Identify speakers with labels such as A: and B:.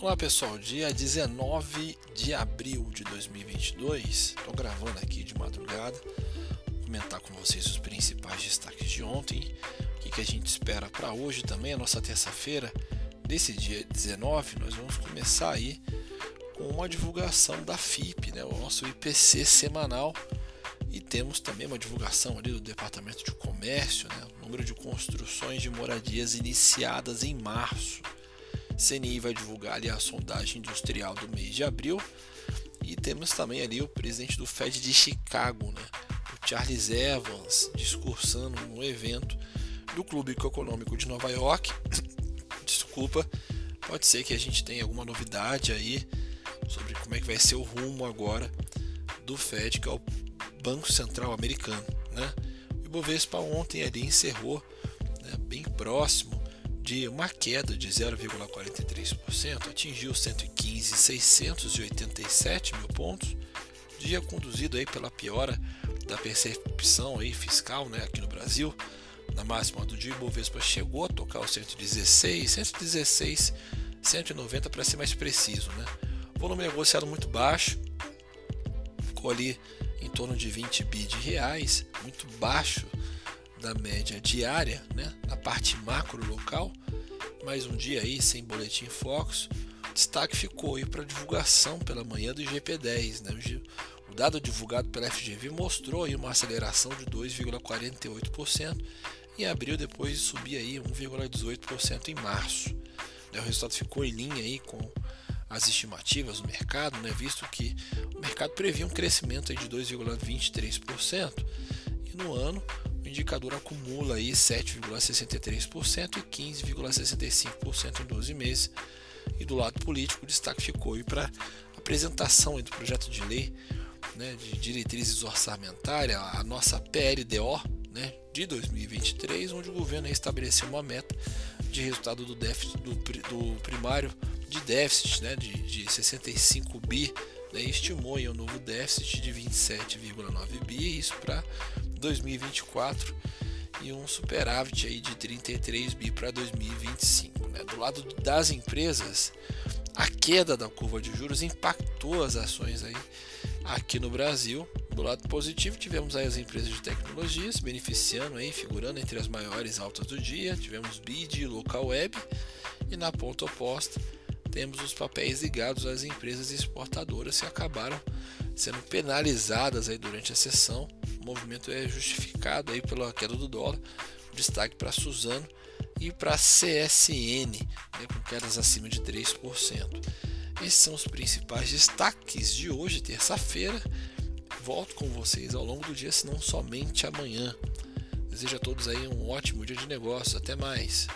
A: Olá pessoal, dia 19 de abril de 2022, estou gravando aqui de madrugada, vou comentar com vocês os principais destaques de ontem, o que, que a gente espera para hoje também, a nossa terça-feira, desse dia 19, nós vamos começar aí com uma divulgação da FIP, né, o nosso IPC semanal, e temos também uma divulgação ali do Departamento de Comércio, né, o número de construções de moradias iniciadas em março. CNI vai divulgar ali a sondagem industrial do mês de abril. E temos também ali o presidente do Fed de Chicago, né? o Charles Evans, discursando no evento do Clube Econômico de Nova York. Desculpa, pode ser que a gente tenha alguma novidade aí sobre como é que vai ser o rumo agora do Fed, que é o Banco Central Americano. Né? O Ibovespa ontem ali encerrou né, bem próximo de uma queda de 0,43%, atingiu 115.687 mil pontos, dia conduzido aí pela piora da percepção aí fiscal né, aqui no Brasil. Na máxima do dia, o Bovespa chegou a tocar os 116, 116, 190 para ser mais preciso. Né? Volume negociado muito baixo, ficou ali em torno de 20 bi de reais, muito baixo da média diária, né, na parte macro local. Mais um dia aí sem boletim Fox. O destaque ficou aí para divulgação pela manhã do IGP-10. Né? O dado divulgado pela FGV mostrou aí uma aceleração de 2,48% em abril, depois de subir aí 1,18% em março. Né? O resultado ficou em linha aí com as estimativas do mercado, né? visto que o mercado previa um crescimento de 2,23% e no ano indicador acumula aí 7,63% e 15,65% em 12 meses. E do lado político, o destaque ficou para a apresentação do projeto de lei né, de diretrizes orçamentárias, a nossa PLDO né, de 2023, onde o governo estabeleceu uma meta de resultado do déficit do, do primário de déficit né, de, de 65 bi né, estimou em um novo déficit de 27,9 bi, isso para 2024 e um superávit aí de 33 bi para 2025. Né? Do lado das empresas, a queda da curva de juros impactou as ações aí aqui no Brasil. Do lado positivo, tivemos aí as empresas de tecnologias beneficiando aí, figurando entre as maiores altas do dia. Tivemos BID, Local Web e na ponta oposta temos os papéis ligados às empresas exportadoras que acabaram sendo penalizadas aí durante a sessão. Movimento é justificado aí pela queda do dólar. Destaque para Suzano e para CSN, né, com quedas acima de 3%. Esses são os principais destaques de hoje, terça-feira. Volto com vocês ao longo do dia, se não somente amanhã. Desejo a todos aí um ótimo dia de negócio. Até mais.